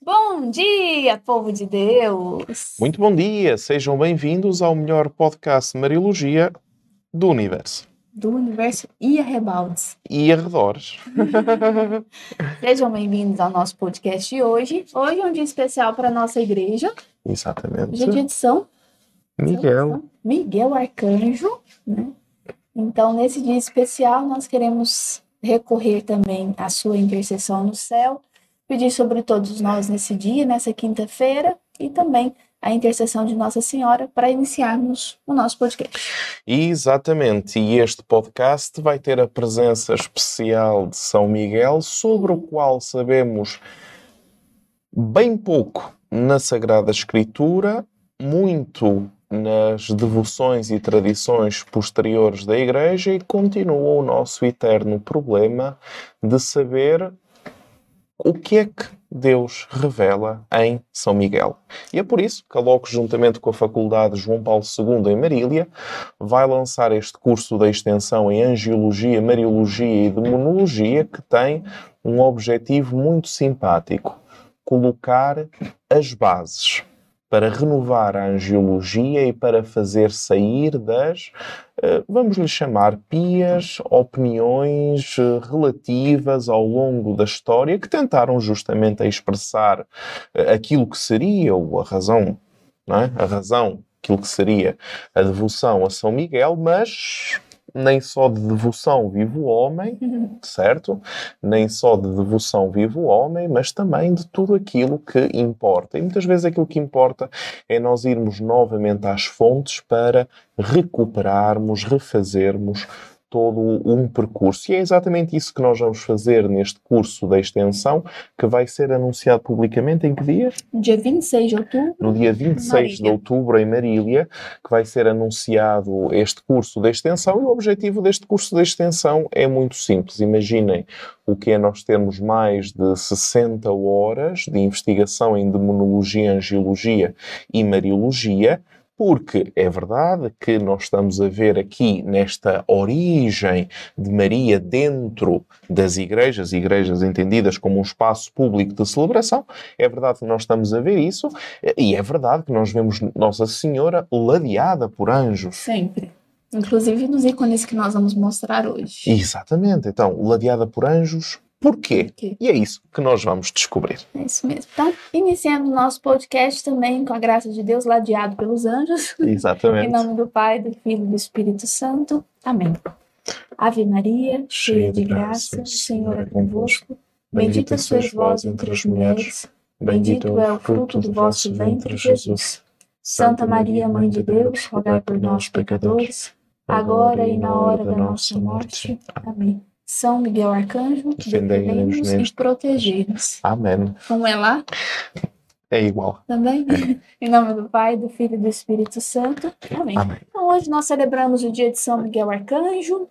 Bom dia, povo de Deus! Muito bom dia, sejam bem-vindos ao melhor podcast Mariologia do universo. Do universo e arrebaldes. E arredores. Sejam bem-vindos ao nosso podcast de hoje. Hoje é um dia especial para a nossa igreja. Exatamente. Hoje é dia de São Miguel. Miguel Arcanjo, né? Então, nesse dia especial, nós queremos recorrer também à sua intercessão no céu, pedir sobre todos nós nesse dia, nessa quinta-feira, e também a intercessão de Nossa Senhora para iniciarmos o nosso podcast. Exatamente, e este podcast vai ter a presença especial de São Miguel, sobre o qual sabemos bem pouco na Sagrada Escritura, muito nas devoções e tradições posteriores da Igreja e continua o nosso eterno problema de saber o que é que Deus revela em São Miguel. E é por isso que a LOC, juntamente com a Faculdade João Paulo II em Marília, vai lançar este curso de extensão em Angiologia, Mariologia e Demonologia, que tem um objetivo muito simpático: colocar as bases para renovar a angiologia e para fazer sair das, eh, vamos lhe chamar, pias opiniões eh, relativas ao longo da história que tentaram justamente expressar eh, aquilo que seria ou a razão, não é? a razão, aquilo que seria a devoção a São Miguel, mas nem só de devoção vive o homem, certo? Nem só de devoção vive o homem, mas também de tudo aquilo que importa. E muitas vezes aquilo que importa é nós irmos novamente às fontes para recuperarmos, refazermos todo um percurso. E é exatamente isso que nós vamos fazer neste curso da extensão, que vai ser anunciado publicamente em que dia? Dia 26 de outubro. No dia 26 Marília. de outubro, em Marília, que vai ser anunciado este curso da extensão. E o objetivo deste curso da extensão é muito simples. Imaginem o que é nós termos mais de 60 horas de investigação em demonologia, angiologia e mariologia porque é verdade que nós estamos a ver aqui nesta origem de Maria dentro das igrejas, igrejas entendidas como um espaço público de celebração, é verdade que nós estamos a ver isso, e é verdade que nós vemos Nossa Senhora ladeada por anjos. Sempre. Inclusive nos ícones que nós vamos mostrar hoje. Exatamente. Então, ladeada por anjos, Porquê? E é isso que nós vamos descobrir. É isso mesmo. Então, iniciando o nosso podcast também com a graça de Deus, ladeado pelos anjos. Exatamente. em nome do Pai, do Filho e do Espírito Santo. Amém. Ave Maria, cheia de graça, o Senhor é convosco. Bendita sois vós entre as mulheres. Bendito é o fruto do vosso ventre, Jesus. Santa Maria, Mãe de Deus, rogai por nós, pecadores, agora e na hora da nossa morte. Amém. São Miguel Arcanjo, defendei-nos e protegei-nos. Amém. Como é lá? É igual. Também? em nome do Pai, do Filho e do Espírito Santo. Amém. Amém. Então, hoje nós celebramos o dia de São Miguel Arcanjo.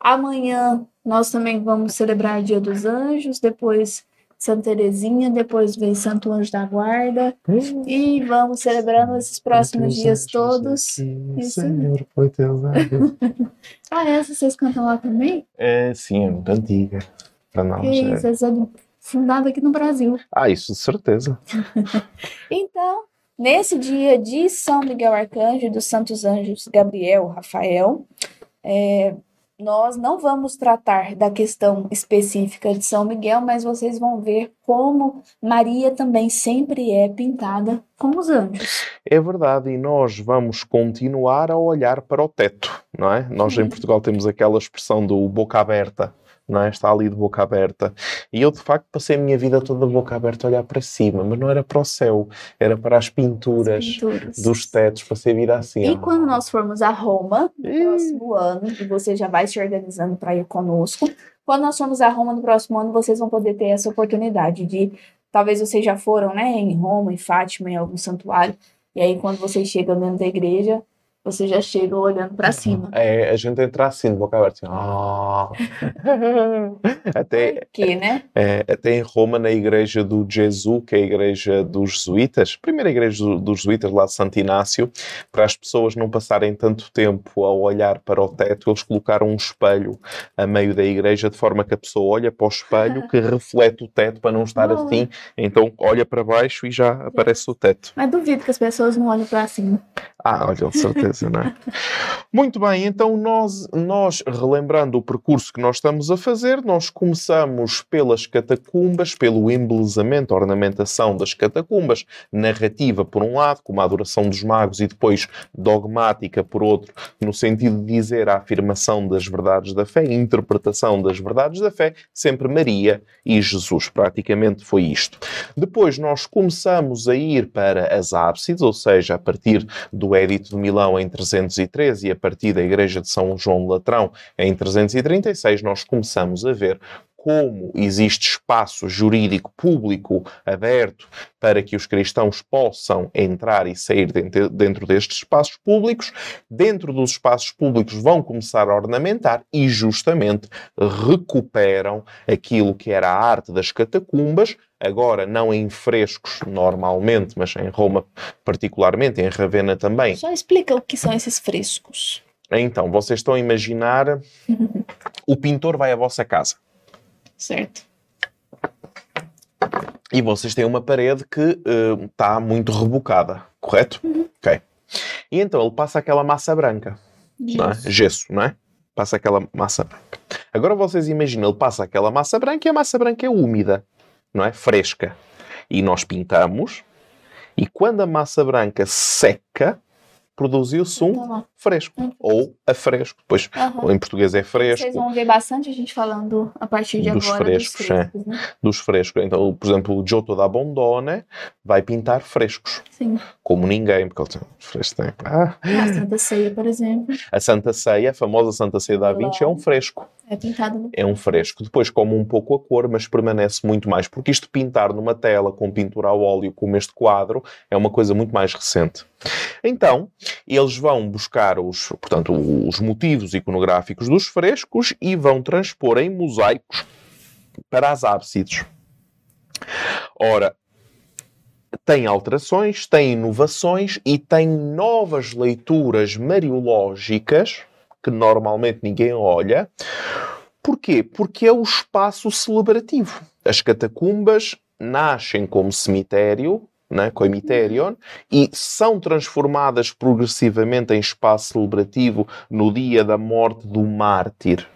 Amanhã nós também vamos celebrar o Dia dos Anjos. Depois Santa Terezinha, depois vem Santo Anjo da Guarda. Hum. E vamos celebrando esses próximos dias todos. Isso. Senhor, foi teu Ah, essa vocês cantam lá também? É, sim, é muito antiga. Para nós. Que é. isso, essa é fundada aqui no Brasil. Ah, isso de certeza. então, nesse dia de São Miguel Arcanjo e dos Santos Anjos Gabriel, Rafael, é, nós não vamos tratar da questão específica de São Miguel, mas vocês vão ver como Maria também sempre é pintada com os anjos. É verdade, e nós vamos continuar a olhar para o teto, não é? Nós em Portugal temos aquela expressão do boca aberta não é? Está ali de boca aberta. E eu, de facto, passei a minha vida toda de boca aberta a olhar para cima, mas não era para o céu, era para as pinturas, as pinturas. dos tetos, passei a vida assim. E quando nós formos a Roma, no e... próximo ano, e você já vai se organizando para ir conosco, quando nós formos a Roma no próximo ano, vocês vão poder ter essa oportunidade de, talvez vocês já foram, né, em Roma, em Fátima, em algum santuário, e aí quando vocês chegam dentro da igreja, você já chega olhando para cima. É, a gente entra assim, de boca aberta, assim, ah. até, que, né? É, até em Roma, na igreja do Jesus, que é a igreja dos jesuítas, primeira igreja do, dos jesuítas lá de Santo Inácio, para as pessoas não passarem tanto tempo a olhar para o teto, eles colocaram um espelho a meio da igreja, de forma que a pessoa olha para o espelho que reflete o teto para não estar assim, então olha para baixo e já aparece o teto. Mas duvido que as pessoas não olhem para cima. Ah, olha, de certeza, não é? Muito bem, então nós, nós, relembrando o percurso que nós estamos a fazer, nós começamos pelas catacumbas, pelo embelezamento, ornamentação das catacumbas, narrativa por um lado, como a adoração dos magos, e depois dogmática por outro, no sentido de dizer a afirmação das verdades da fé, interpretação das verdades da fé, sempre Maria e Jesus. Praticamente foi isto. Depois nós começamos a ir para as ábsides, ou seja, a partir do Édito de Milão em 313 e a partir da Igreja de São João Latrão em 336, nós começamos a ver como existe espaço jurídico público aberto para que os cristãos possam entrar e sair dentro, dentro destes espaços públicos, dentro dos espaços públicos vão começar a ornamentar e justamente recuperam aquilo que era a arte das catacumbas, agora não em frescos normalmente, mas em Roma particularmente, em Ravenna também. Só explica o que são esses frescos. Então, vocês estão a imaginar o pintor vai à vossa casa Certo. E vocês têm uma parede que está uh, muito rebocada, correto? Uhum. Ok. E então ele passa aquela massa branca. Gesso. Não é? Gesso, não é? Passa aquela massa branca. Agora vocês imaginam, ele passa aquela massa branca e a massa branca é úmida, não é? Fresca. E nós pintamos, e quando a massa branca seca, produziu-se um então, fresco uhum. ou a fresco. Pois uhum. em português é fresco. Vocês vão ver bastante a gente falando a partir de dos agora frescos, dos frescos. É. Né? Dos frescos. Então, por exemplo, o Giotto da Bondone vai pintar frescos. Sim. Como ninguém, porque ele tem frescos. Tem... Ah. A Santa Ceia, por exemplo. A Santa Ceia, a famosa Santa Ceia da Vinci, é um fresco. É pintado no... É um fresco. Depois come um pouco a cor, mas permanece muito mais. Porque isto pintar numa tela com pintura ao óleo, como este quadro, é uma coisa muito mais recente. Então, eles vão buscar os, portanto, os motivos iconográficos dos frescos e vão transpor em mosaicos para as ábsides. Ora, tem alterações, tem inovações e tem novas leituras mariológicas que normalmente ninguém olha. Porquê? Porque é o espaço celebrativo. As catacumbas nascem como cemitério, né, coimiterion, e são transformadas progressivamente em espaço celebrativo no dia da morte do mártir.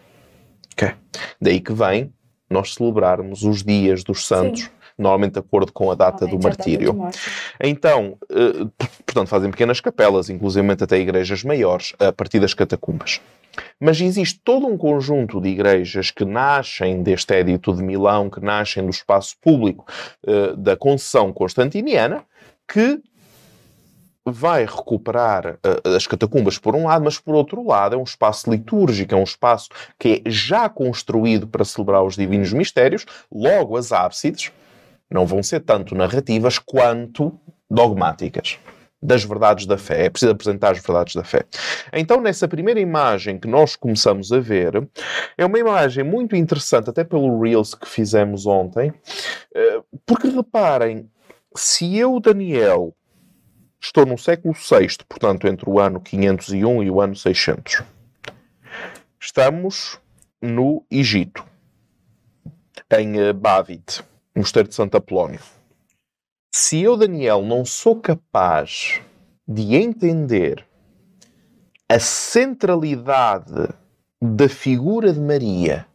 Okay. Daí que vem nós celebrarmos os dias dos santos. Sim normalmente de acordo com a data do martírio. Data então, eh, portanto, fazem pequenas capelas, inclusive até igrejas maiores, a partir das catacumbas. Mas existe todo um conjunto de igrejas que nascem deste Édito de Milão, que nascem do espaço público uh, da concessão constantiniana, que vai recuperar uh, as catacumbas por um lado, mas por outro lado é um espaço litúrgico, é um espaço que é já construído para celebrar os divinos mistérios, logo as ábsides não vão ser tanto narrativas quanto dogmáticas das verdades da fé. É preciso apresentar as verdades da fé. Então, nessa primeira imagem que nós começamos a ver, é uma imagem muito interessante, até pelo Reels que fizemos ontem, eh, porque reparem, se eu, Daniel, estou no século VI, portanto, entre o ano 501 e o ano 600, estamos no Egito, em eh, Bavit, mosteiro de Santo Apolónio se eu, Daniel, não sou capaz de entender a centralidade da figura de Maria,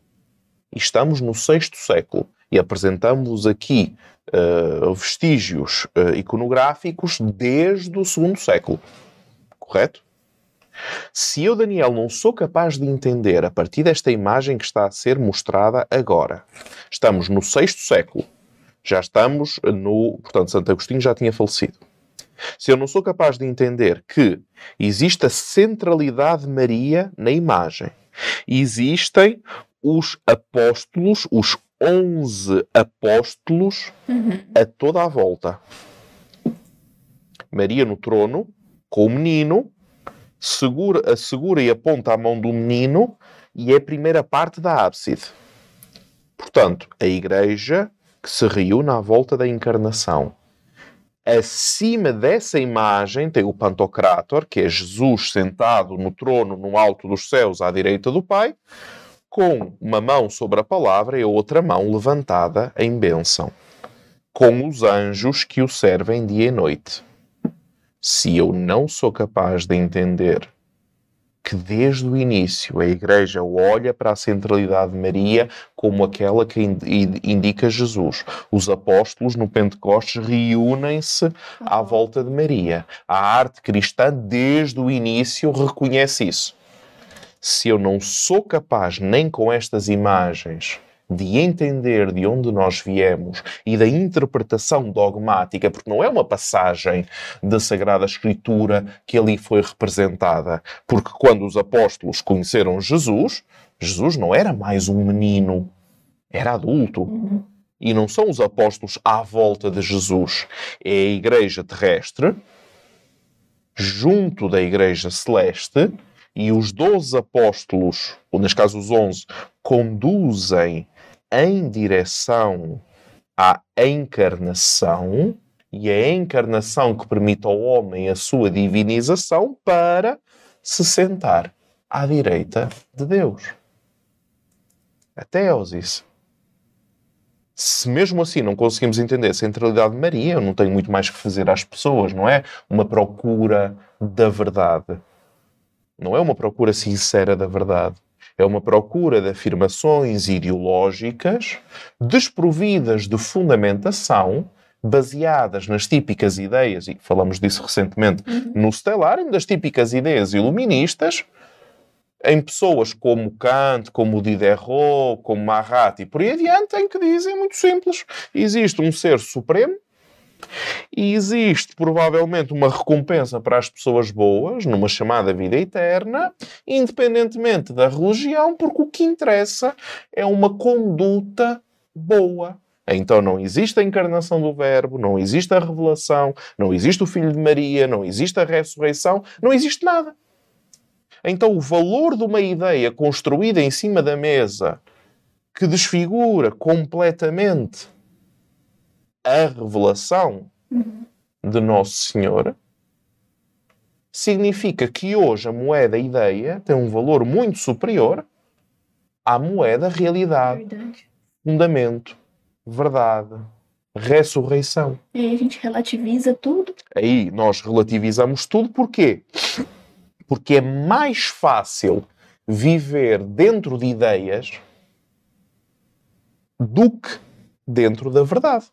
estamos no sexto século, e apresentamos aqui uh, vestígios uh, iconográficos desde o segundo século, correto? Se eu, Daniel, não sou capaz de entender a partir desta imagem que está a ser mostrada agora, estamos no sexto século, já estamos no. Portanto, Santo Agostinho já tinha falecido. Se eu não sou capaz de entender que existe a centralidade de Maria na imagem, existem os apóstolos, os 11 apóstolos uhum. a toda a volta. Maria no trono, com o menino, segura, assegura e aponta a mão do menino e é a primeira parte da ábside. Portanto, a igreja que se reúne à volta da encarnação. Acima dessa imagem tem o Pantocrator, que é Jesus sentado no trono no alto dos céus à direita do Pai, com uma mão sobre a palavra e a outra mão levantada em bênção, com os anjos que o servem dia e noite. Se eu não sou capaz de entender que desde o início a Igreja olha para a centralidade de Maria como aquela que indica Jesus. Os apóstolos no Pentecostes reúnem-se à volta de Maria. A arte cristã, desde o início, reconhece isso. Se eu não sou capaz, nem com estas imagens, de entender de onde nós viemos e da interpretação dogmática, porque não é uma passagem da Sagrada Escritura que ali foi representada. Porque quando os apóstolos conheceram Jesus, Jesus não era mais um menino, era adulto. E não são os apóstolos à volta de Jesus, é a igreja terrestre junto da igreja celeste e os doze apóstolos, ou neste caso os onze, conduzem em direção à encarnação e a encarnação que permite ao homem a sua divinização para se sentar à direita de Deus. Até isso. Se mesmo assim não conseguimos entender a centralidade de Maria, eu não tenho muito mais que fazer às pessoas, não é? Uma procura da verdade. Não é uma procura sincera da verdade. É uma procura de afirmações ideológicas desprovidas de fundamentação, baseadas nas típicas ideias, e falamos disso recentemente uhum. no Stellarium, das típicas ideias iluministas, em pessoas como Kant, como Diderot, como Marat e por aí adiante, em que dizem muito simples: existe um ser supremo e existe provavelmente uma recompensa para as pessoas boas, numa chamada vida eterna, independentemente da religião, porque o que interessa é uma conduta boa. Então não existe a encarnação do Verbo, não existe a revelação, não existe o Filho de Maria, não existe a ressurreição, não existe nada. Então o valor de uma ideia construída em cima da mesa que desfigura completamente a revelação uhum. de Nosso Senhor, significa que hoje a moeda ideia tem um valor muito superior à moeda realidade, verdade. fundamento, verdade, ressurreição. E aí a gente relativiza tudo? Aí nós relativizamos tudo, porquê? Porque é mais fácil viver dentro de ideias do que dentro da verdade.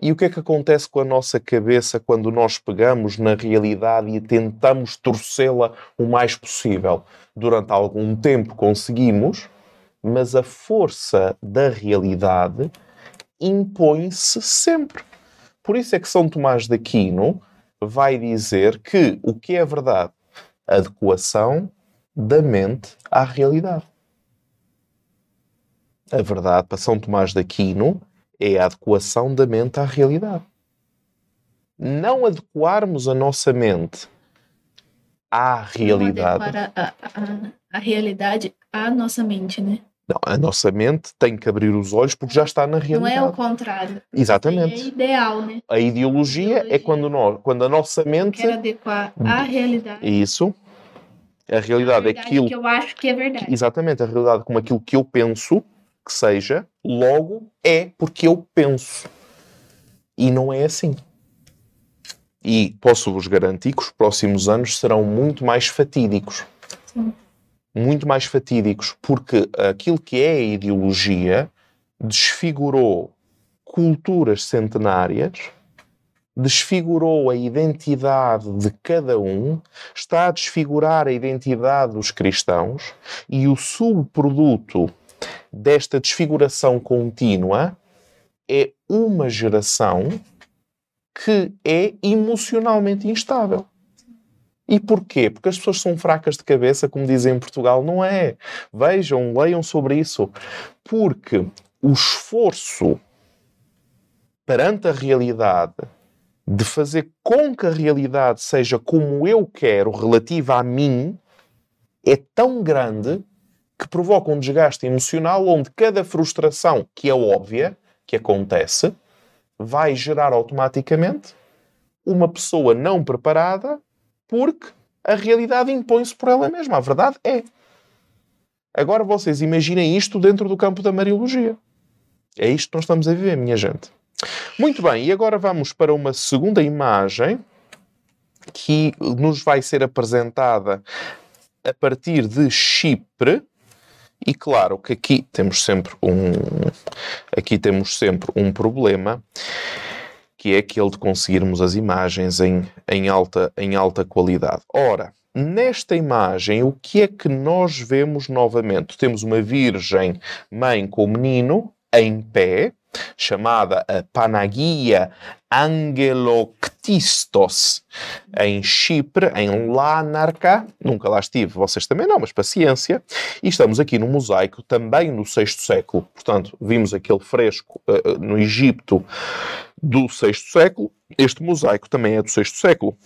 E o que é que acontece com a nossa cabeça quando nós pegamos na realidade e tentamos torcê-la o mais possível? Durante algum tempo conseguimos, mas a força da realidade impõe-se sempre. Por isso é que São Tomás de Aquino vai dizer que o que é verdade? Adequação da mente à realidade. A verdade para São Tomás de Aquino é a adequação da mente à realidade. Não adequarmos a nossa mente à realidade. Não a, a, a realidade à nossa mente, né? Não, a nossa mente tem que abrir os olhos porque já está na realidade. Não é o contrário. Exatamente. É ideal, né? A ideologia, é ideologia, é quando, nós, quando a nossa mente. Quer adequar à realidade. Isso. A realidade, a realidade é aquilo. que eu acho que é verdade. Exatamente. A realidade como aquilo que eu penso que seja, logo é porque eu penso. E não é assim. E posso-vos garantir que os próximos anos serão muito mais fatídicos. Sim. Muito mais fatídicos, porque aquilo que é a ideologia desfigurou culturas centenárias, desfigurou a identidade de cada um, está a desfigurar a identidade dos cristãos e o subproduto desta desfiguração contínua é uma geração que é emocionalmente instável. E porquê? Porque as pessoas são fracas de cabeça, como dizem em Portugal. Não é. Vejam, leiam sobre isso. Porque o esforço perante a realidade de fazer com que a realidade seja como eu quero, relativa a mim, é tão grande que provoca um desgaste emocional onde cada frustração, que é óbvia, que acontece, vai gerar automaticamente uma pessoa não preparada porque a realidade impõe-se por ela mesma. A verdade é. Agora vocês imaginem isto dentro do campo da Mariologia. É isto que nós estamos a viver, minha gente. Muito bem, e agora vamos para uma segunda imagem que nos vai ser apresentada a partir de Chipre. E claro que aqui temos sempre um aqui temos sempre um problema que é aquele de conseguirmos as imagens em, em, alta, em alta qualidade. Ora, nesta imagem, o que é que nós vemos novamente? Temos uma Virgem Mãe com o menino em pé, chamada Panagia Angeloctistos, em Chipre, em Lanarca. Nunca lá estive, vocês também não, mas paciência. E estamos aqui no mosaico, também no sexto século. Portanto, vimos aquele fresco uh, no Egito do sexto século. Este mosaico também é do sexto século.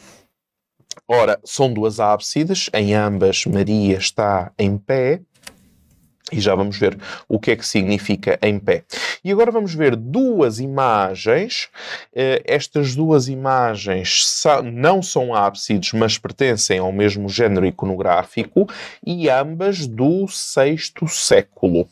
Ora, são duas ábsides, em ambas Maria está em pé, e já vamos ver o que é que significa em pé. E agora vamos ver duas imagens. Uh, estas duas imagens não são ábsides, mas pertencem ao mesmo género iconográfico e ambas do sexto século.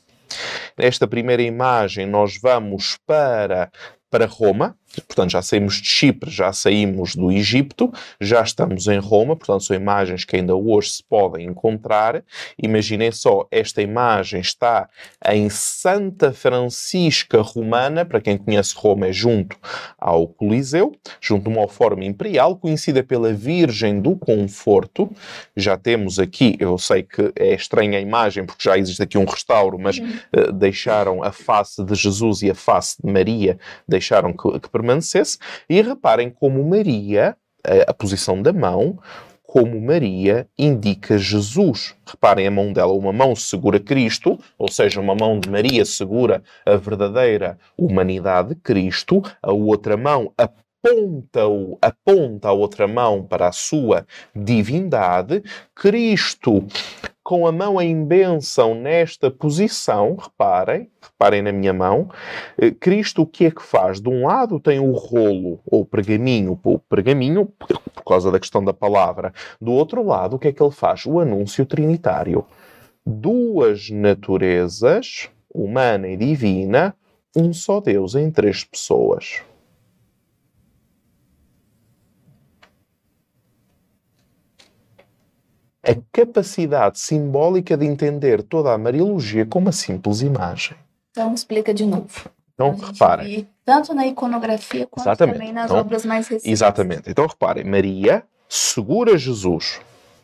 Nesta primeira imagem, nós vamos para para Roma, portanto já saímos de Chipre, já saímos do Egito, já estamos em Roma, portanto são imagens que ainda hoje se podem encontrar. Imaginem só, esta imagem está em Santa Francisca Romana, para quem conhece Roma é junto ao Coliseu, junto a uma forma imperial, conhecida pela Virgem do Conforto. Já temos aqui, eu sei que é estranha a imagem porque já existe aqui um restauro, mas uh, deixaram a face de Jesus e a face de Maria deixaram que, que permanecesse. E reparem como Maria, a, a posição da mão, como Maria indica Jesus. Reparem, a mão dela, uma mão segura Cristo, ou seja, uma mão de Maria segura a verdadeira humanidade de Cristo, a outra mão aponta-o, aponta a outra mão para a sua divindade. Cristo com a mão em bênção nesta posição, reparem, reparem na minha mão, eh, Cristo o que é que faz? De um lado tem o rolo, ou pergaminho, o pergaminho, por causa da questão da palavra. Do outro lado, o que é que ele faz? O anúncio trinitário. Duas naturezas, humana e divina, um só Deus em três pessoas. A capacidade simbólica de entender toda a Mariologia com uma simples imagem. Então, explica de novo. Então, reparem. Tanto na iconografia quanto exatamente. também nas então, obras mais recentes. Exatamente. Então, reparem, Maria segura Jesus.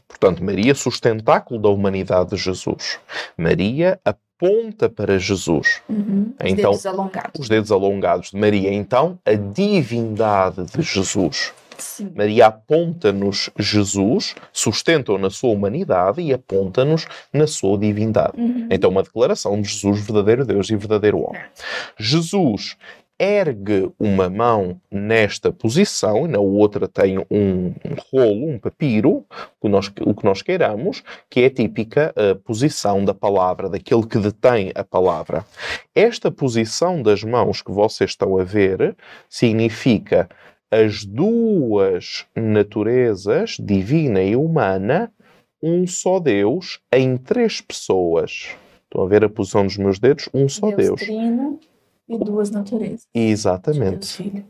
Portanto, Maria sustentáculo da humanidade de Jesus. Maria aponta para Jesus. Uhum. Então, os dedos alongados. Os dedos alongados de Maria. Então, a divindade de Jesus. Sim. Maria aponta-nos Jesus, sustenta-o na sua humanidade e aponta-nos na sua divindade. Uhum. Então, uma declaração de Jesus, verdadeiro Deus e verdadeiro homem. Jesus ergue uma mão nesta posição e na outra tem um, um rolo, um papiro, o que, nós, o que nós queiramos, que é a típica uh, posição da palavra, daquele que detém a palavra. Esta posição das mãos que vocês estão a ver significa as duas naturezas, divina e humana, um só Deus em três pessoas. Estão a ver a posição dos meus dedos? Um só Deus. Deus. Trino e duas naturezas. Exatamente.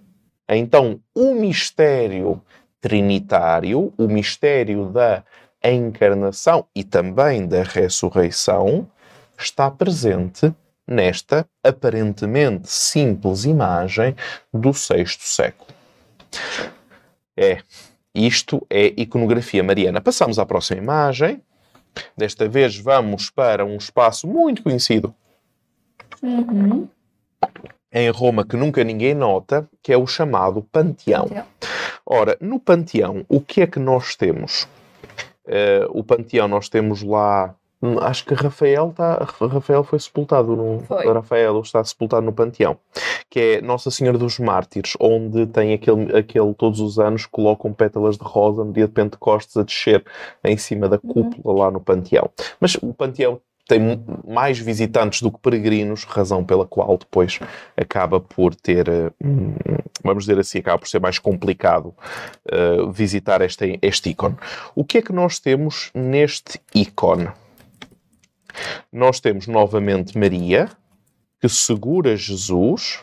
Então, o mistério trinitário, o mistério da encarnação e também da ressurreição, está presente nesta aparentemente simples imagem do sexto século. É, isto é iconografia mariana. Passamos à próxima imagem. Desta vez vamos para um espaço muito conhecido uhum. em Roma que nunca ninguém nota, que é o chamado Panteão. Panteão. Ora, no Panteão, o que é que nós temos? Uh, o Panteão, nós temos lá acho que Rafael, tá, Rafael foi sepultado no. Foi. Rafael está sepultado no Panteão, que é Nossa Senhora dos Mártires, onde tem aquele, aquele todos os anos colocam pétalas de rosa no dia de Pentecostes a descer em cima da cúpula lá no Panteão. Mas o Panteão tem mais visitantes do que peregrinos, razão pela qual depois acaba por ter, hum, vamos dizer assim, acaba por ser mais complicado uh, visitar este, este ícone. O que é que nós temos neste ícone? Nós temos novamente Maria, que segura Jesus,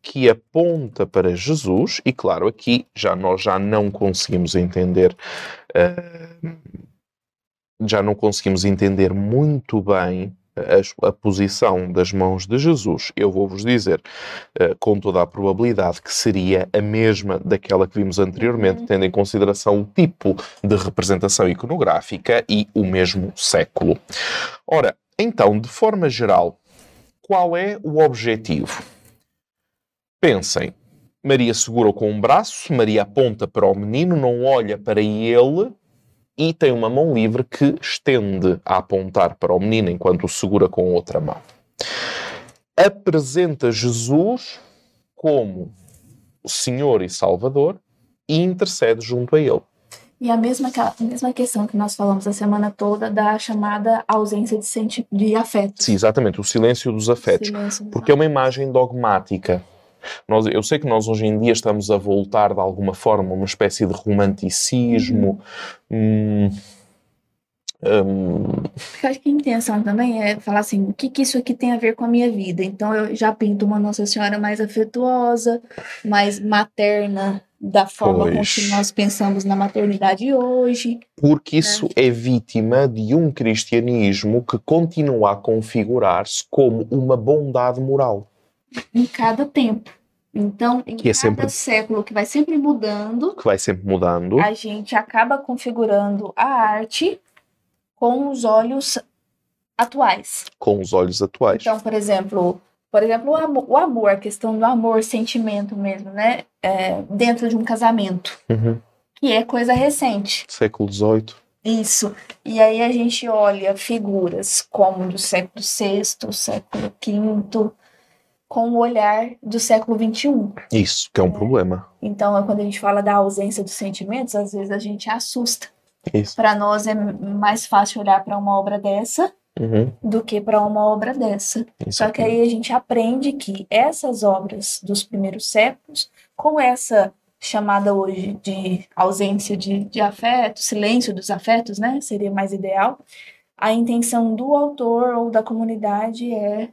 que aponta para Jesus, e claro, aqui já nós já não conseguimos entender. Uh, já não conseguimos entender muito bem a, a, posição das mãos de Jesus. Eu vou-vos dizer, uh, com toda a probabilidade, que seria a mesma daquela que vimos anteriormente, uhum. tendo em consideração o tipo de representação iconográfica e o mesmo século. Ora, então, de forma geral, qual é o objetivo? Pensem, Maria segura com um braço, Maria aponta para o menino, não olha para ele e tem uma mão livre que estende a apontar para o menino enquanto o segura com outra mão. Apresenta Jesus como o Senhor e Salvador e intercede junto a ele. E a mesma, a mesma questão que nós falamos a semana toda da chamada ausência de, senti de afetos. Sim, exatamente, o silêncio dos afetos. Silêncio dos porque afetos. é uma imagem dogmática. Nós, eu sei que nós hoje em dia estamos a voltar de alguma forma a uma espécie de romanticismo. Hum, hum. acho que a intenção também é falar assim, o que, que isso aqui tem a ver com a minha vida? Então eu já pinto uma Nossa Senhora mais afetuosa, mais materna, da forma pois. com que nós pensamos na maternidade hoje. Porque né? isso é. é vítima de um cristianismo que continua a configurar-se como uma bondade moral em cada tempo. Então, em que é cada sempre... século, que vai sempre mudando, que vai sempre mudando, a gente acaba configurando a arte com os olhos atuais. Com os olhos atuais. Então, por exemplo, por exemplo, o amor, o amor a questão do amor, sentimento mesmo, né? É, dentro de um casamento, uhum. que é coisa recente. Século XVIII. Isso. E aí a gente olha figuras como do século VI, século V, com o olhar do século XXI. Isso, que é um né? problema. Então, quando a gente fala da ausência dos sentimentos, às vezes a gente assusta. Para nós é mais fácil olhar para uma obra dessa uhum. do que para uma obra dessa. Isso Só que aí a gente aprende que essas obras dos primeiros séculos, com essa chamada hoje de ausência de, de afeto, silêncio dos afetos, né? Seria mais ideal. A intenção do autor ou da comunidade é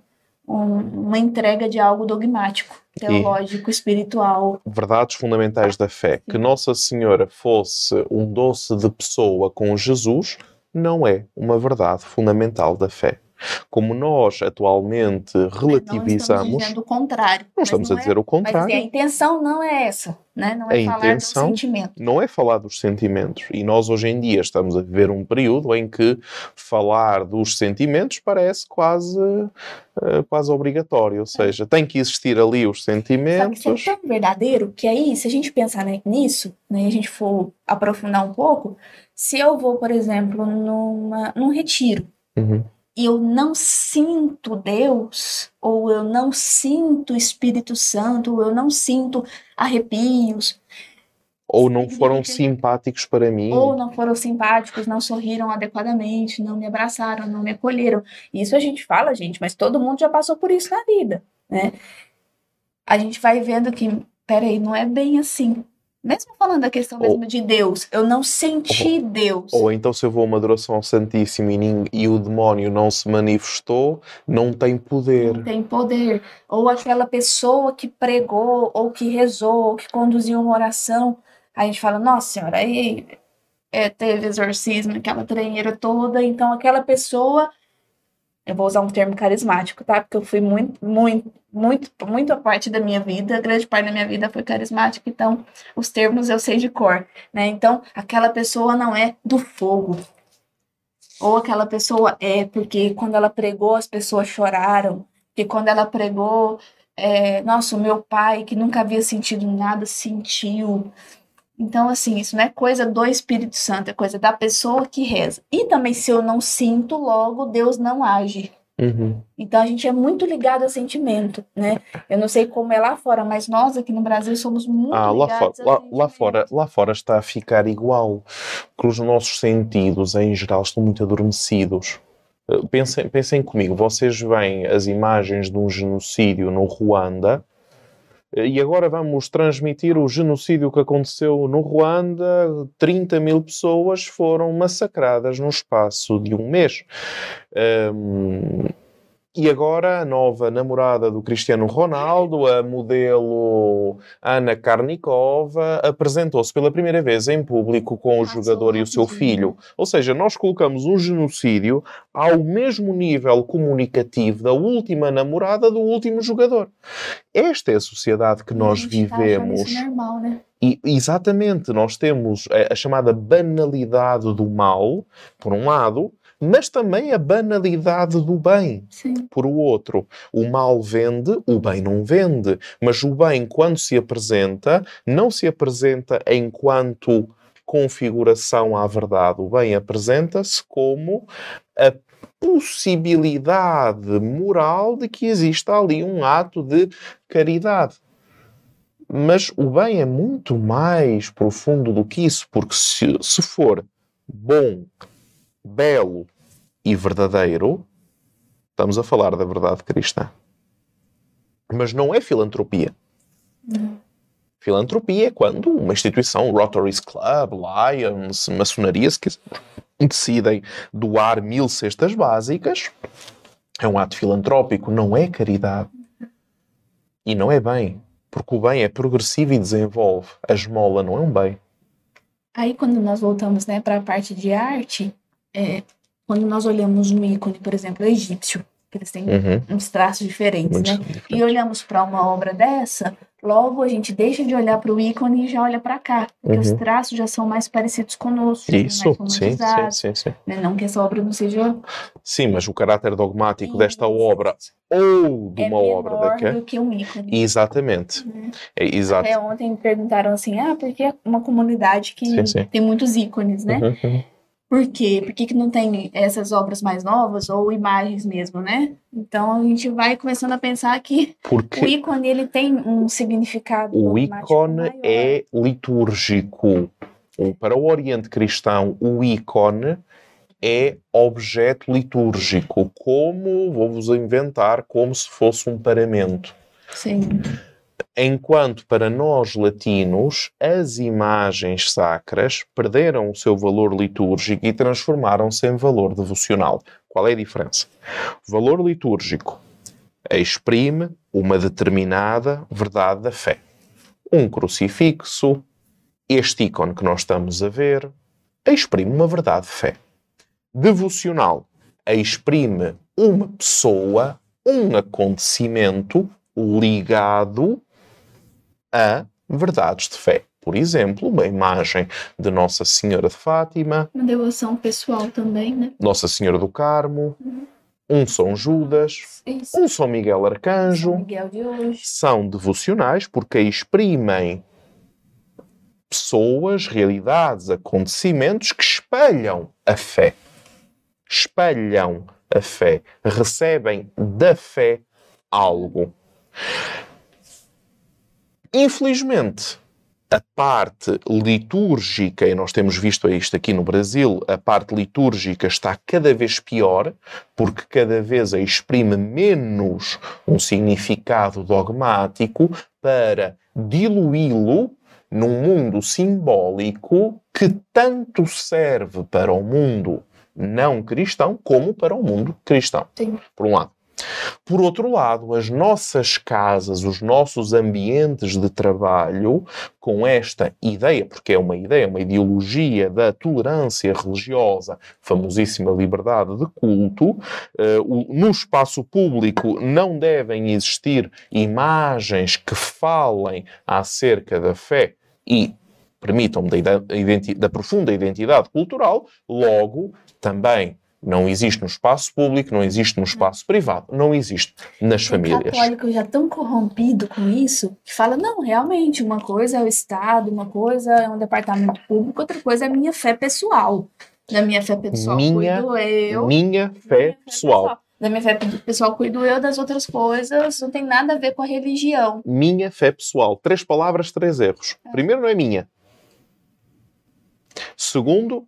um, uma entrega de algo dogmático, teológico, e espiritual. Verdades fundamentais da fé. Que Nossa Senhora fosse um doce de pessoa com Jesus não é uma verdade fundamental da fé. Como nós atualmente relativizamos. Não estamos dizendo o contrário. Não estamos não a dizer é, o contrário. Mas a intenção não é essa, né? não é a falar intenção dos sentimentos. Não é falar dos sentimentos. E nós hoje em dia estamos a viver um período em que falar dos sentimentos parece quase, uh, quase obrigatório. Ou seja, tem que existir ali os sentimentos. Só que é tão verdadeiro que aí, se a gente pensar nisso, né, e a gente for aprofundar um pouco, se eu vou, por exemplo, numa, num retiro. Uhum eu não sinto Deus, ou eu não sinto Espírito Santo, ou eu não sinto arrepios. Ou não foram simpáticos para mim. Ou não foram simpáticos, não sorriram adequadamente, não me abraçaram, não me acolheram. Isso a gente fala, gente, mas todo mundo já passou por isso na vida, né? A gente vai vendo que, peraí, não é bem assim. Mesmo falando da questão mesmo ou, de Deus, eu não senti ou, Deus. Ou então se eu vou a uma adoração ao Santíssimo e, e, o demónio não se manifestou, não tem poder. Não tem poder. Ou aquela pessoa que pregou, ou que rezou, ou que conduziu uma oração, a gente fala, nossa senhora, aí é, teve exorcismo, aquela treinheira toda, então aquela pessoa eu vou usar um termo carismático, tá? Porque eu fui muito, muito, muito, muito a parte da minha vida, grande parte da minha vida foi carismática, então os termos eu sei de cor, né? Então, aquela pessoa não é do fogo. Ou aquela pessoa é porque quando ela pregou as pessoas choraram, que quando ela pregou, é, nossa, o meu pai que nunca havia sentido nada sentiu. Então, assim, isso não é coisa do Espírito Santo, é coisa da pessoa que reza. E também, se eu não sinto, logo Deus não age. Uhum. Então, a gente é muito ligado a sentimento, né? Eu não sei como é lá fora, mas nós aqui no Brasil somos muito Ah, lá fora, ligados a lá, lá fora, lá fora está a ficar igual, porque os nossos sentidos, em geral, estão muito adormecidos. Eh, Pensem, pensem comigo, vocês veem as imagens de um genocídio no Ruanda e agora vamos transmitir o genocídio que aconteceu no Ruanda. 30 mil pessoas foram massacradas no espaço de um mês. Ahm, e agora a nova namorada do Cristiano Ronaldo, a modelo Ana Karnikova, apresentou-se pela primeira vez em público com o Passou jogador e o seu filho. Ou seja, nós colocamos um genocídio ao mesmo nível comunicativo da última namorada do último jogador. Esta é a sociedade que nós tá vivemos. Normal, né? E, exatamente, nós temos a, a chamada banalidade do mal, por um lado, mas também a banalidade do bem, Sim. por o outro. O mal vende, o bem não vende. Mas o bem, quando se apresenta, não se apresenta enquanto configuração à verdade. O bem apresenta-se como a possibilidade moral de que exista ali um ato de caridade. Mas o bem é muito mais profundo do que isso, porque se, se for bom, belo e verdadeiro, estamos a falar da verdade cristã. Mas não é filantropia. Filantropia é quando uma instituição, Rotary Club, Lions, maçonaria, se quiser, decidem doar mil cestas básicas. É um ato filantrópico, não é caridade. E não é bem. Porque o bem é progressivo e desenvolve. A esmola não é um bem. Aí, quando nós voltamos né, para a parte de arte, é, quando nós olhamos um ícone, por exemplo, egípcio, que eles têm Uhum. uns traços diferentes, Muito né? diferente. E olhamos para uma obra dessa, logo a gente deixa de olhar para o ícone e já olha para cá, porque os Uhum. traços já são mais parecidos conosco, Isso, mais sim, sim, sim, sim. né? Não que essa obra não seja Sim, mas o caráter dogmático desta Isso. obra ou de é uma obra daquela. do que um ícone. Exatamente. Uhum. É, exato. Até ontem me perguntaram assim, ah, por que uma comunidade que Sim, sim. tem muitos ícones, né? Uhum, uhum. Por quê? Por que, que não tem essas obras mais novas ou imagens mesmo, né? Então a gente vai começando a pensar que o Porque ícone ele tem um significado o ícone maior. é litúrgico. O- Para o Oriente Cristão, o ícone é objeto litúrgico, como, vou-vos inventar, como se fosse um paramento. Sim, Enquanto para nós latinos, as imagens sacras perderam o seu valor litúrgico e transformaram-se em valor devocional. Qual é a diferença? O valor litúrgico exprime uma determinada verdade da fé. Um crucifixo, este ícone que nós estamos a ver, exprime uma verdade de fé. Devocional exprime uma pessoa, um acontecimento ligado a verdades de fé. Por exemplo, uma imagem de Nossa Senhora de Fátima, uma devoção pessoal também, né? Nossa Senhora do Carmo, um São Judas, Isso. um São Miguel São Arcanjo. Miguel de. São devocionais porque exprimem pessoas, realidades, acontecimentos que espelham a fé. Espelham a fé. Recebem da fé algo. Infelizmente, a parte litúrgica, e nós temos visto isto aqui no Brasil, a parte litúrgica está cada vez pior, porque cada vez exprime menos um significado dogmático para diluí-lo num mundo simbólico que tanto serve para o mundo não cristão como para o mundo cristão, Sim. por um lado. Por outro lado, as nossas casas, os nossos ambientes de trabalho, com esta ideia, porque é uma ideia, uma ideologia da tolerância religiosa, famosíssima liberdade de culto, eh, no espaço público não devem existir imagens que falem acerca da fé e permitam da, da profunda identidade cultural, logo também Não existe no espaço público, não existe no espaço privado, não existe nas famílias. católico já tão corrompido com isso que fala, não, realmente, uma coisa é o Estado, uma coisa é um departamento público, outra coisa é a minha fé pessoal. Da minha fé pessoal Minha- cuido eu. Minha fé minha pessoal. Da minha fé pessoal cuido eu, das outras coisas não tem nada a ver com a religião. Minha fé pessoal. Três palavras, três erros. Primeiro, não é minha. Segundo,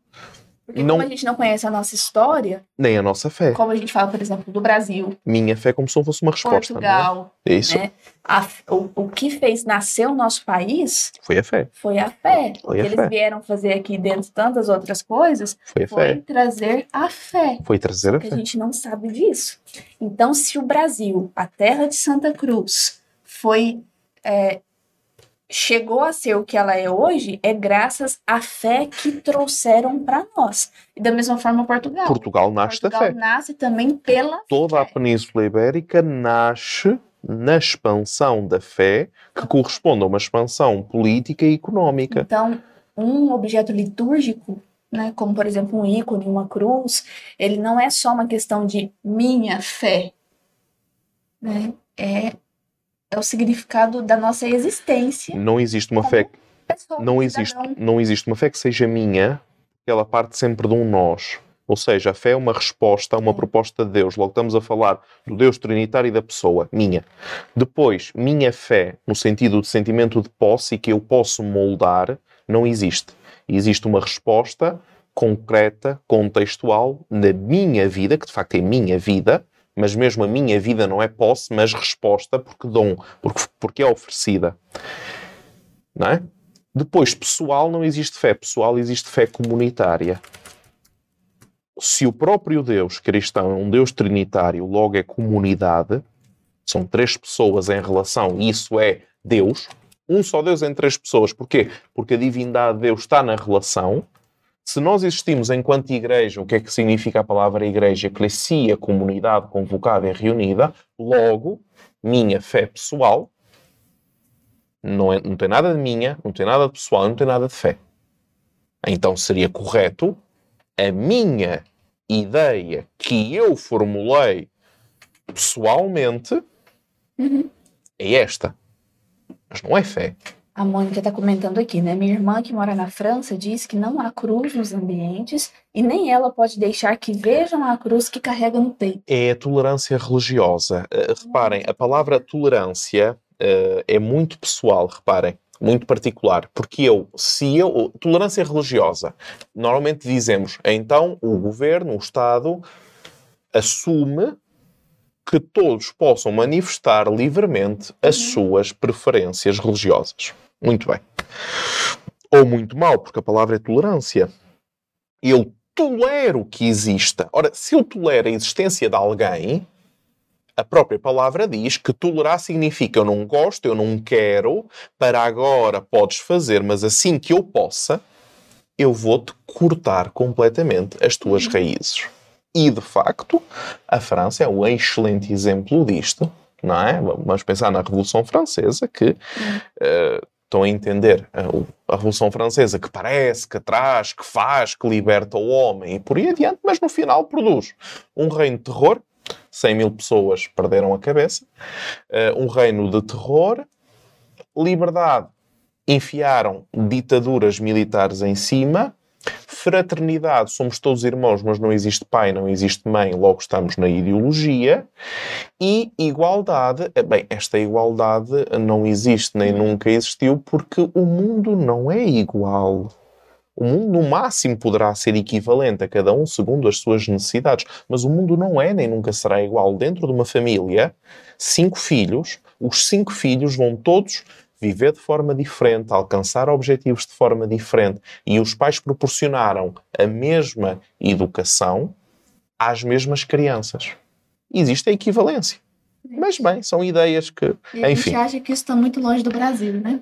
Porque Não- como a gente não conhece a nossa história, nem a nossa fé. como a gente fala, por exemplo, do Brasil, Minha fé como se não fosse uma resposta. Portugal, Não é? Isso né? A- o, o que fez nascer o nosso país foi a fé. foi a fé. O Foi que a eles fé. vieram fazer aqui dentro de tantas outras coisas Foi a foi fé. trazer a fé. Foi trazer a que a fé. gente não sabe disso. Então, se o Brasil, a terra de Santa Cruz, foi é, chegou a ser o que ela é hoje, é graças à fé que trouxeram para nós. E da mesma forma Portugal. Portugal nasce da Portugal fé. nasce também pela Toda a Península Ibérica nasce na expansão da fé que corresponde a uma expansão política e económica. Então, um objeto litúrgico, né, como por exemplo um ícone, uma cruz, ele não é só uma questão de minha fé, né? É, é o significado da nossa existência. Não existe uma fé pessoa, não existe, não existe uma fé que seja minha, porque ela parte sempre de um nós. Ou seja, a fé é uma resposta a uma proposta de Deus. Logo estamos a falar do Deus trinitário e da pessoa, minha. Depois, minha fé, no sentido de sentimento de posse e que eu posso moldar, não existe. Existe uma resposta concreta, contextual, na minha vida, que de facto é minha vida, mas mesmo a minha vida não é posse, mas resposta, porque dom, porque, porque é oferecida. Não é? Depois, pessoal, não existe fé. Pessoal, existe fé comunitária. Se o próprio Deus cristão é um Deus trinitário, logo é comunidade, são três pessoas em relação, e isso é Deus. Um só Deus em três pessoas. Porquê? Porque a divindade de Deus está na relação. Se nós existimos enquanto igreja, o que é que significa a palavra igreja? Eclesia, comunidade convocada e reunida. Logo, minha fé pessoal não, é- não tem nada de minha, não tem nada de pessoal, não tem nada de fé. Então seria correto a minha ideia que eu formulei pessoalmente Uhum. é esta. Mas não é fé. A Mônica está comentando aqui, né? Minha irmã que mora na França diz que não há cruz nos ambientes e nem ela pode deixar que vejam a cruz que carrega no peito. É a tolerância religiosa. Uh, reparem, a palavra tolerância uh, é muito pessoal, reparem, muito particular. Porque eu, se eu. Tolerância religiosa. Normalmente dizemos, então o governo, o Estado, assume que todos possam manifestar livremente as suas preferências religiosas. Muito bem. Ou muito mal, porque a palavra é tolerância. Eu tolero que exista. Ora, se eu tolero a existência de alguém, a própria palavra diz que tolerar significa eu não gosto, eu não quero, para agora podes fazer, mas assim que eu possa, eu vou-te cortar completamente as tuas raízes. E, de facto, a França é um excelente exemplo disto, não é? Vamos pensar na Revolução Francesa, que uh, estão a entender. Uh, a Revolução Francesa, que parece, que traz, que faz, que liberta o homem e por aí adiante, mas no final produz um reino de terror, 100 mil pessoas perderam a cabeça, uh, um reino de terror, liberdade, enfiaram ditaduras militares em cima, fraternidade, somos todos irmãos, mas não existe pai, não existe mãe, logo estamos na ideologia. E igualdade, bem, esta igualdade não existe nem nunca existiu porque o mundo não é igual. O mundo, no máximo, poderá ser equivalente a cada um segundo as suas necessidades, mas o mundo não é nem nunca será igual. Dentro de uma família, cinco filhos, os cinco filhos vão todos viver de forma diferente, alcançar objetivos de forma diferente e os pais proporcionaram a mesma educação às mesmas crianças. Existe a equivalência. Mas bem, são ideias que. E a Enfim. gente acha que isso está muito longe do Brasil, né?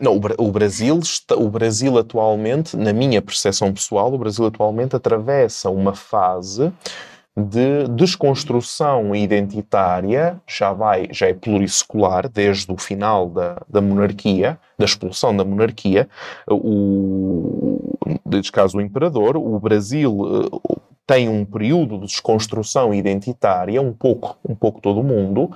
Não, o Brasil está, o Brasil atualmente, na minha percepção pessoal, o Brasil atualmente atravessa uma fase de desconstrução identitária, já vai, já é plurisecular, desde o final da, da monarquia, da expulsão da monarquia, o, neste caso o imperador, o Brasil, eh, tem um período de desconstrução identitária, um pouco, um pouco todo mundo,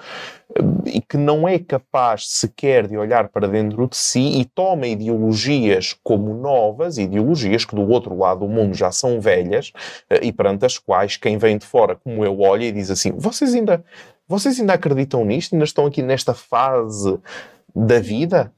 e que não é capaz sequer de olhar para dentro de si e toma ideologias como novas, ideologias que do outro lado do mundo já são velhas eh, e perante as quais quem vem de fora, como eu, olha e diz assim: vocês ainda, vocês ainda acreditam nisto? Ainda estão aqui nesta fase da vida?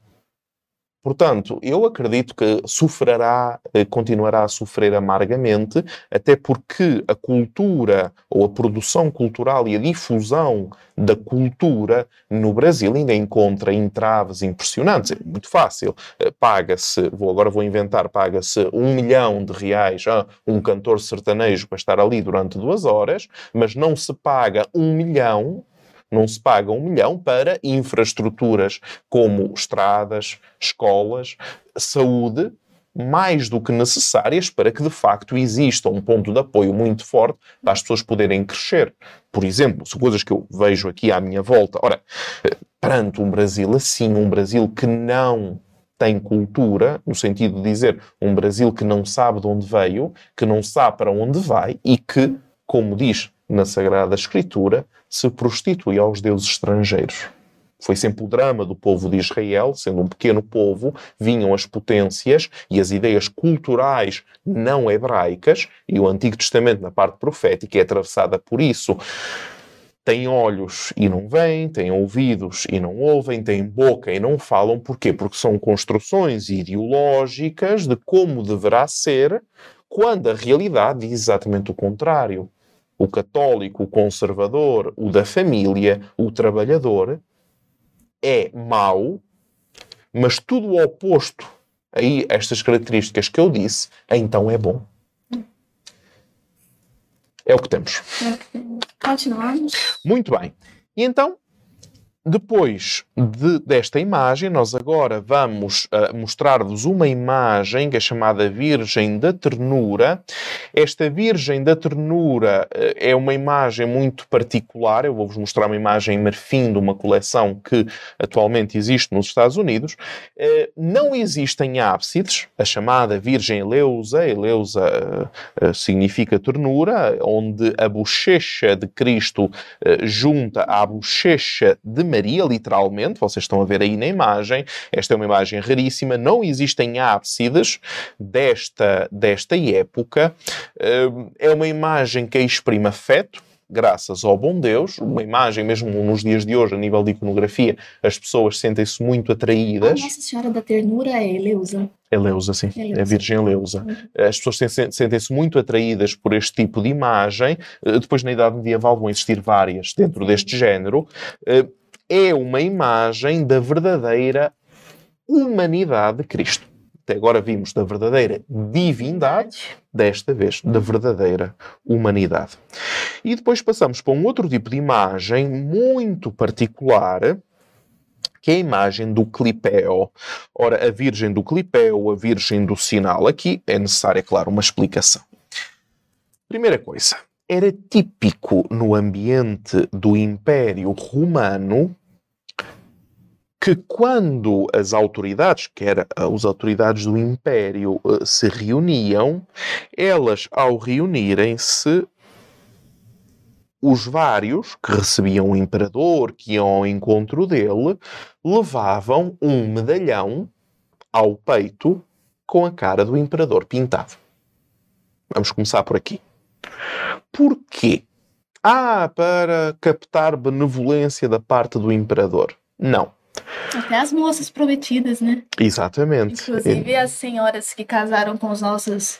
Portanto, eu acredito que sofrerá, eh, continuará a sofrer amargamente, até porque a cultura ou a produção cultural e a difusão da cultura no Brasil ainda encontra entraves impressionantes. É muito fácil. Eh, paga-se, vou, agora vou inventar, paga-se um milhão de reais a um cantor sertanejo para estar ali durante duas horas, mas não se paga um milhão não se paga um milhão para infraestruturas como estradas, escolas, saúde, mais do que necessárias para que de facto exista um ponto de apoio muito forte para as pessoas poderem crescer. Por exemplo, são coisas que eu vejo aqui à minha volta. Ora, perante um Brasil assim, um Brasil que não tem cultura, no sentido de dizer um Brasil que não sabe de onde veio, que não sabe para onde vai e que, como diz na Sagrada Escritura, se prostitui aos deuses estrangeiros. Foi sempre o drama do povo de Israel, sendo um pequeno povo, vinham as potências e as ideias culturais não hebraicas, e o Antigo Testamento, na parte profética, é atravessada por isso. Tem olhos e não veem, têm ouvidos e não ouvem, têm boca e não falam. Porquê? Porque são construções ideológicas de como deverá ser, quando a realidade diz exatamente o contrário o católico, o conservador, o da família, o trabalhador, é mau, mas tudo o oposto a estas características que eu disse, então é bom. É o que temos. Continuamos. Muito bem. E então, depois de, desta imagem, nós agora vamos uh, mostrar-vos uma imagem que é chamada Virgem da Ternura. Esta Virgem da Ternura uh, é uma imagem muito particular. Eu vou-vos mostrar uma imagem em marfim de uma coleção que atualmente existe nos Estados Unidos. Uh, não existem ábsides, a chamada Virgem Eleusa. Eleusa significa ternura, onde a bochecha de Cristo junta à bochecha de Maria, literalmente, vocês estão a ver aí na imagem. Esta é uma imagem raríssima, não existem ábsides desta, desta época. Hum, é uma imagem que exprime afeto, graças ao bom Deus, uma imagem mesmo nos dias de hoje, a nível de iconografia, as pessoas sentem-se muito atraídas. A Nossa Senhora da Ternura é Eleusa. Eleusa, sim. Eleusa. É a Virgem Eleusa. Uhum. As pessoas sentem-se muito atraídas por este tipo de imagem. Eh, depois, na Idade Medieval, vão existir várias dentro deste género. É uma imagem da verdadeira humanidade de Cristo. Até agora vimos da verdadeira divindade, desta vez da verdadeira humanidade. E depois passamos para um outro tipo de imagem muito particular, que é a imagem do clipeo. Ora, a Virgem do clipeo, a Virgem do sinal, aqui é necessária, claro, uma explicação. Primeira coisa, era típico no ambiente do Império Romano que quando as autoridades, que eram as autoridades do Império, eh, se reuniam, elas, ao reunirem-se, os vários que recebiam o imperador, que iam ao encontro dele, levavam um medalhão ao peito com a cara do imperador pintado. Vamos começar por aqui. Porquê? Ah, para captar benevolência da parte do imperador. Não. Até as moças prometidas, né? Exatamente. Inclusive é. as senhoras que casaram com os nossos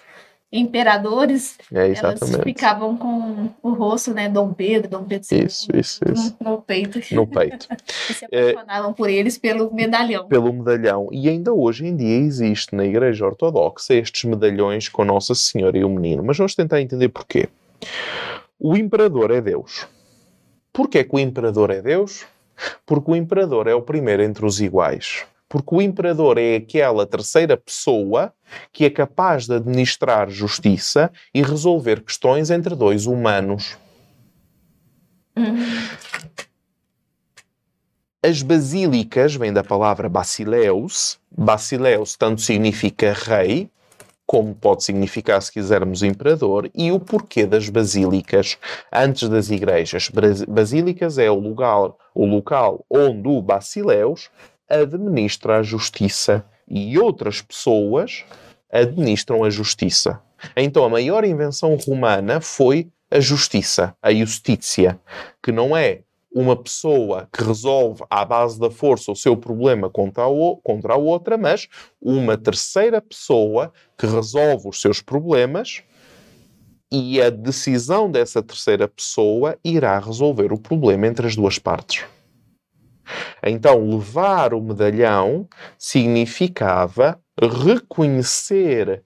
imperadores, é, elas ficavam com o rosto, né, Dom Pedro, Dom Pedro II, isso, isso, isso. No, no peito. No peito. e se apaixonavam é, por eles pelo medalhão. Pelo medalhão. E ainda hoje em dia existe na Igreja Ortodoxa estes medalhões com Nossa Senhora e o Menino. Mas vamos tentar entender porquê. O imperador é Deus. Porquê que o imperador é Deus? Porque o imperador é o primeiro entre os iguais. Porque o imperador é aquela terceira pessoa que é capaz de administrar justiça e resolver questões entre dois humanos. As basílicas vêm da palavra basileus. Basileus tanto significa rei, como pode significar, se quisermos, imperador, e o porquê das basílicas antes das igrejas. Basílicas é o lugar, o local onde o basileus administra a justiça e outras pessoas administram a justiça. Então, a maior invenção romana foi a justiça, a justícia, que não é uma pessoa que resolve à base da força o seu problema contra a, contra a outra, mas uma terceira pessoa que resolve os seus problemas e a decisão dessa terceira pessoa irá resolver o problema entre as duas partes. Então, levar o medalhão significava reconhecer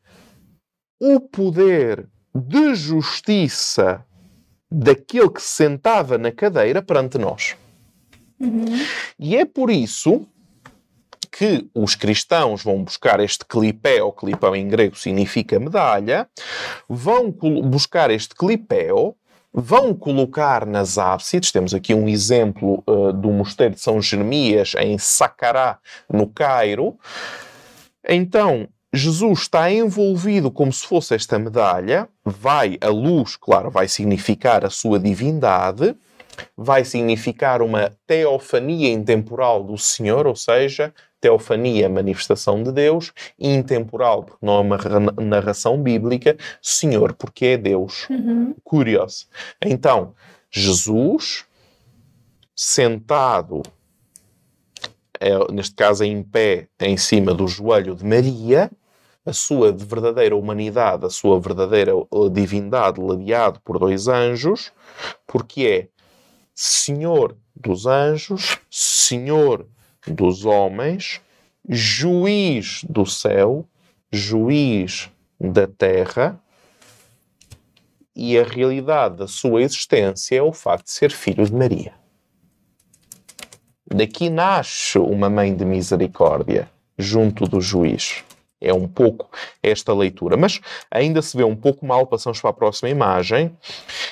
o poder de justiça daquele que se sentava na cadeira perante nós. Uhum. E é por isso que os cristãos vão buscar este clipéu, clipéu em grego significa medalha, vão buscar este clipéu, vão colocar nas ábsides, temos aqui um exemplo uh, do mosteiro de São Jeremias em Saqqarah, no Cairo. Então, Jesus está envolvido como se fosse esta medalha, vai, a luz, claro, vai significar a sua divindade, vai significar uma teofania intemporal do Senhor, ou seja, teofania, manifestação de Deus, intemporal, porque não é uma narração bíblica, Senhor, porque é Deus. Uhum. Curioso. Então, Jesus, sentado é, neste caso em pé, em cima do joelho de Maria, a sua verdadeira humanidade, a sua verdadeira uh, divindade, ladeado por dois anjos, porque é Senhor dos anjos, Senhor dos homens, juiz do céu, juiz da terra, e a realidade da sua existência é o facto de ser filho de Maria. Daqui nasce uma mãe de misericórdia junto do juiz. É um pouco esta leitura. Mas ainda se vê um pouco mal, passamos para a próxima imagem.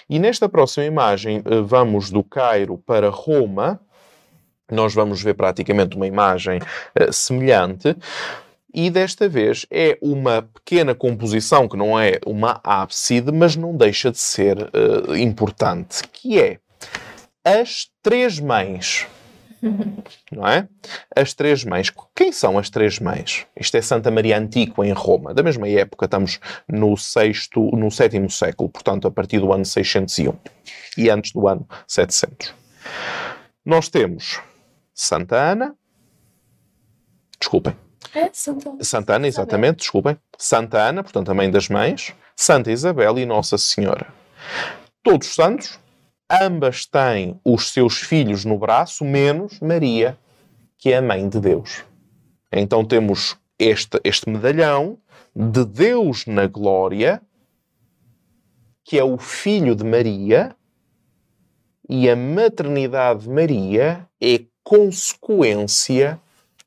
E nesta próxima imagem eh, vamos do Cairo para Roma. Nós vamos ver praticamente uma imagem uh, semelhante. E desta vez é uma pequena composição que não é uma ábside, mas não deixa de ser uh, importante, que é as três mães não é? As três mães. Quem são as três mães? Isto é Santa Maria Antiqua em Roma, da mesma época, estamos no sexto, no sétimo século, portanto, a partir do ano 601 e antes do ano 700. Nós temos Santa Ana, desculpem. É, Santa, Santa Ana, exatamente, desculpem. Santa Ana, portanto, a mãe das mães, Santa Isabel e Nossa Senhora. Todos santos, ambas têm os seus filhos no braço, menos Maria, que é a mãe de Deus. Então temos este, este medalhão de Deus na glória, que é o filho de Maria, e a maternidade de Maria é consequência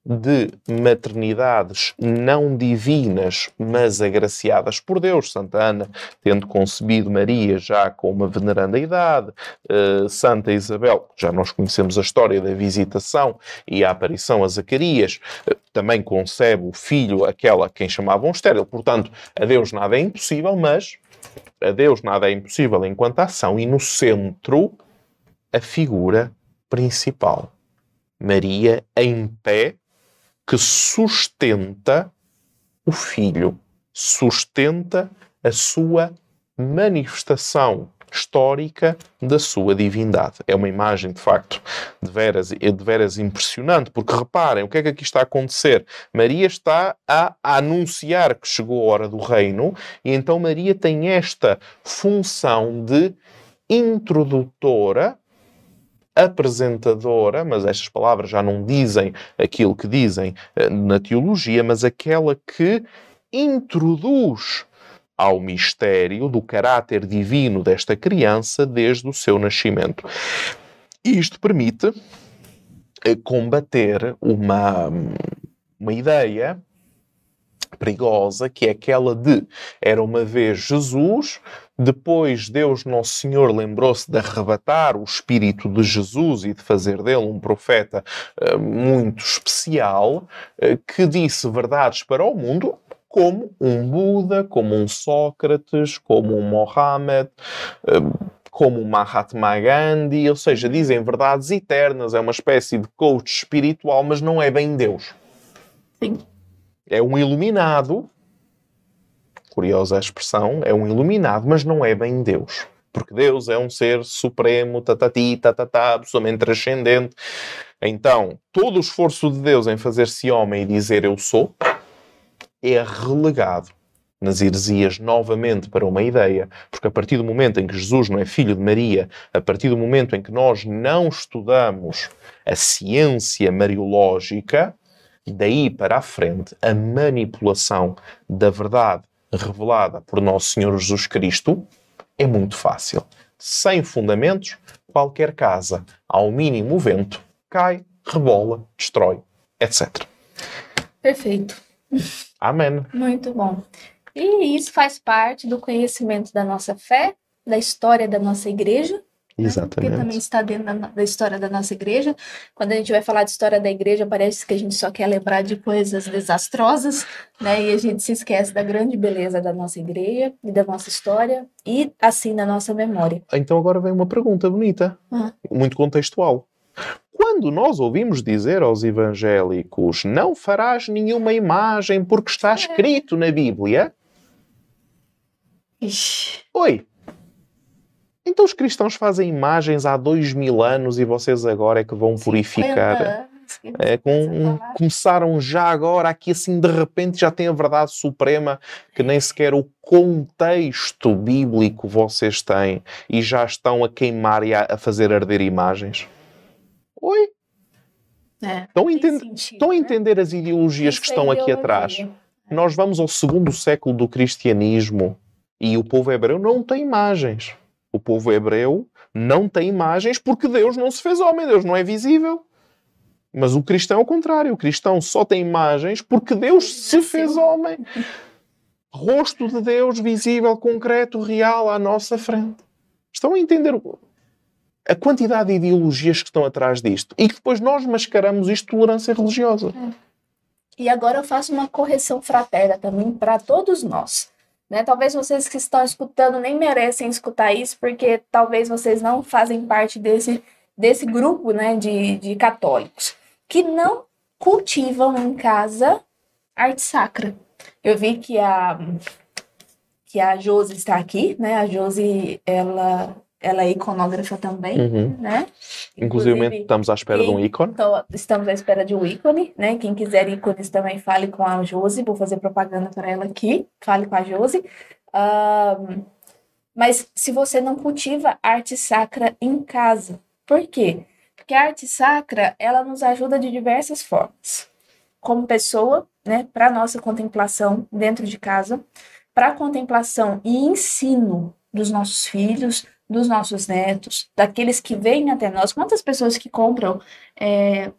de maternidades não divinas, mas agraciadas por Deus. Santa Ana, tendo concebido Maria já com uma veneranda idade, uh, Santa Isabel, já nós conhecemos a história da visitação e a aparição a Zacarias, uh, também concebe o filho, aquela quem chamavam estéril. Portanto, a Deus nada é impossível, mas a Deus nada é impossível enquanto ação, e no centro, a figura principal. Maria em pé, que sustenta o Filho, sustenta a sua manifestação histórica da sua divindade. É uma imagem, de facto, de veras, de veras impressionante, porque reparem o que é que aqui está a acontecer. Maria está a, anunciar que chegou a hora do reino, e então Maria tem esta função de introdutora apresentadora, mas estas palavras já não dizem aquilo que dizem eh, na teologia, mas aquela que introduz ao mistério do caráter divino desta criança desde o seu nascimento. Isto permite eh, combater uma, uma ideia perigosa, que é aquela de era uma vez Jesus, depois, Deus Nosso Senhor lembrou-se de arrebatar o espírito de Jesus e de fazer dele um profeta uh, muito especial, uh, que disse verdades para o mundo, como um Buda, como um Sócrates, como um Mohammed, eh, como o Mahatma Gandhi, ou seja, dizem verdades eternas, é uma espécie de coach espiritual, mas não é bem Deus. Sim. É um iluminado, curiosa a expressão, é um iluminado, mas não é bem Deus. Porque Deus é um ser supremo, tatati, tatatá, absolutamente transcendente. Então, todo o esforço de Deus em fazer-se homem e dizer eu sou é relegado nas heresias novamente para uma ideia, porque a partir do momento em que Jesus não é filho de Maria, a partir do momento em que nós não estudamos a ciência mariológica, daí para a frente, a manipulação da verdade revelada por Nosso Senhor Jesus Cristo é muito fácil. Sem fundamentos, qualquer casa, ao mínimo vento, cai, rebola, destrói, etc. Perfeito. Amém. Muito bom. E isso faz parte do conhecimento da nossa fé, da história da nossa igreja. Né? Exatamente. Porque também está dentro da, da história da nossa igreja. Quando a gente vai falar de história da igreja, parece que a gente só quer lembrar de coisas desastrosas, né? E a gente se esquece da grande beleza da nossa igreja e da nossa história e assim da nossa memória. Então agora vem uma pergunta bonita, Ah. muito contextual. Quando nós ouvimos dizer aos evangélicos não farás nenhuma imagem porque está escrito na Bíblia, Ixi, oi, então os cristãos fazem imagens há dois mil anos e vocês agora é que vão 50 purificar. que É, com, começaram já agora, aqui assim de repente já tem a verdade suprema que nem sequer o contexto bíblico vocês têm e já estão a queimar e a, a fazer arder imagens. Oi? É, Estão a, sentido, estão a né? entender as ideologias que é estão aqui atrás? Nós vamos ao segundo século do cristianismo e o povo hebreu não tem imagens. O povo hebreu não tem imagens porque Deus não se fez homem, Deus não é visível. Mas o cristão é o contrário. O cristão só tem imagens porque Deus se fez homem. Rosto de Deus visível, concreto, real à nossa frente. Estão a entender a quantidade de ideologias que estão atrás disto e que depois nós mascaramos isto de tolerância religiosa. E agora eu faço uma correção fraterna também para todos nós. Né? Talvez vocês que estão escutando nem merecem escutar isso, porque talvez vocês não fazem parte desse, desse grupo né, de, de católicos que não cultivam em casa arte sacra. Eu vi que a, que a Josi está aqui, né? A Josi, ela, ela é iconógrafa também, Uhum. né? Inclusive, estamos à espera de um ícone. então, estamos à espera de um ícone, né? Quem quiser ícones também fale com a Josi, vou fazer propaganda para ela aqui. Fale com a Josi. Ahn, mas se você não cultiva arte sacra em casa, por quê? Porque a arte sacra, ela nos ajuda de diversas formas. Como pessoa, né, para nossa contemplação dentro de casa, para contemplação e ensino dos nossos filhos, dos nossos netos, daqueles que vêm até nós. Quantas pessoas que compram é,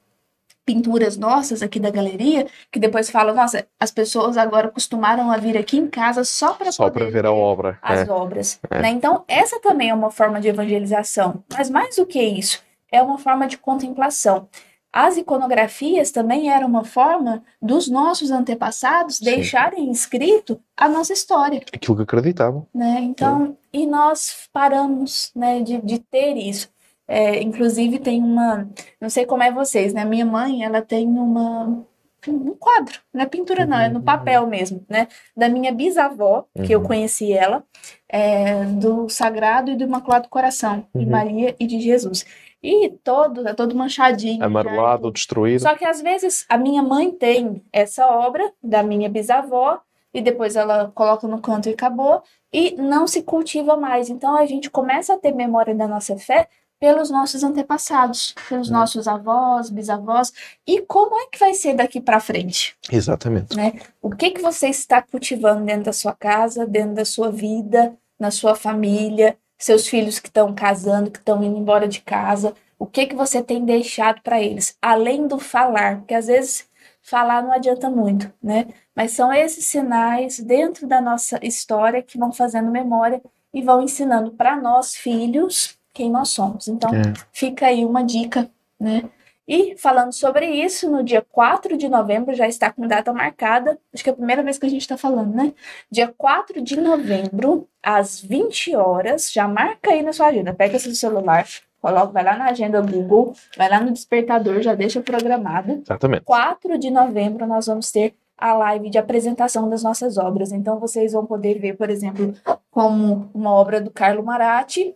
pinturas nossas aqui da galeria, que depois falam, nossa, as pessoas agora costumaram a vir aqui em casa só para Só para ver a obra. as É. obras. né? Então, essa também é uma forma de evangelização. Mas mais do que isso, é uma forma de contemplação. As iconografias também eram uma forma dos nossos antepassados Sim. deixarem escrito a nossa história, Aquilo que acreditavam. né? Então, e nós paramos, né, de, de ter isso. É, inclusive tem uma, não sei como é vocês, né? Minha mãe, ela tem uma um quadro, não é pintura não, é no Uhum. papel mesmo, né? Da minha bisavó, que eu Uhum. conheci ela, é, do Sagrado e do Imaculado Coração, de Uhum. Maria e de Jesus. E todo, é todo manchadinho. Amarelado, e destruído. só que às vezes a minha mãe tem essa obra da minha bisavó e depois ela coloca no canto e acabou e não se cultiva mais. Então a gente começa a ter memória da nossa fé pelos nossos antepassados, pelos Hum. nossos avós, bisavós. E como é que vai ser daqui para frente? Exatamente. O que que você está cultivando dentro da sua casa, dentro da sua vida, na sua família, seus filhos que estão casando, que estão indo embora de casa? O que que você tem deixado para eles, além do falar? Porque às vezes falar não adianta muito, né? Mas são esses sinais dentro da nossa história que vão fazendo memória e vão ensinando para nós filhos quem nós somos. Então, É. fica aí uma dica, né? E falando sobre isso, no dia 4 de novembro, já está com data marcada, acho que é a primeira vez que a gente está falando, né? Dia 4 de novembro, às 20 horas, já marca aí na sua agenda, pega seu celular, coloca, vai lá na agenda Google, vai lá no despertador, já deixa programado. Exatamente. 4 de novembro nós vamos ter a live de apresentação das nossas obras. Então vocês vão poder ver, por exemplo, como uma obra do Carlo Maratti,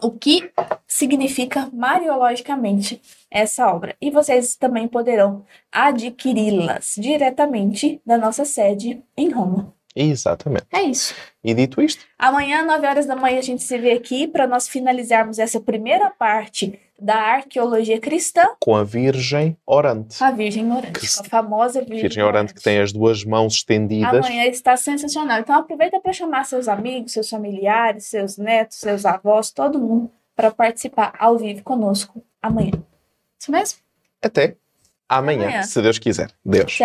o que significa mariologicamente essa obra. E vocês também poderão adquiri-las diretamente da nossa sede em Roma. Exatamente. É isso. E dito isto, Amanhã, 9 horas da manhã, a gente se vê aqui para nós finalizarmos essa primeira parte da arqueologia cristã, com a Virgem Orante. a Virgem Orante, Que a famosa Virgem, Virgem Orante que tem as duas mãos estendidas. Amanhã está sensacional. Então aproveita para chamar seus amigos, seus familiares, seus netos, seus avós, todo mundo para participar ao vivo conosco amanhã. Isso mesmo? Até amanhã, Amanhã. se Deus quiser. Deus.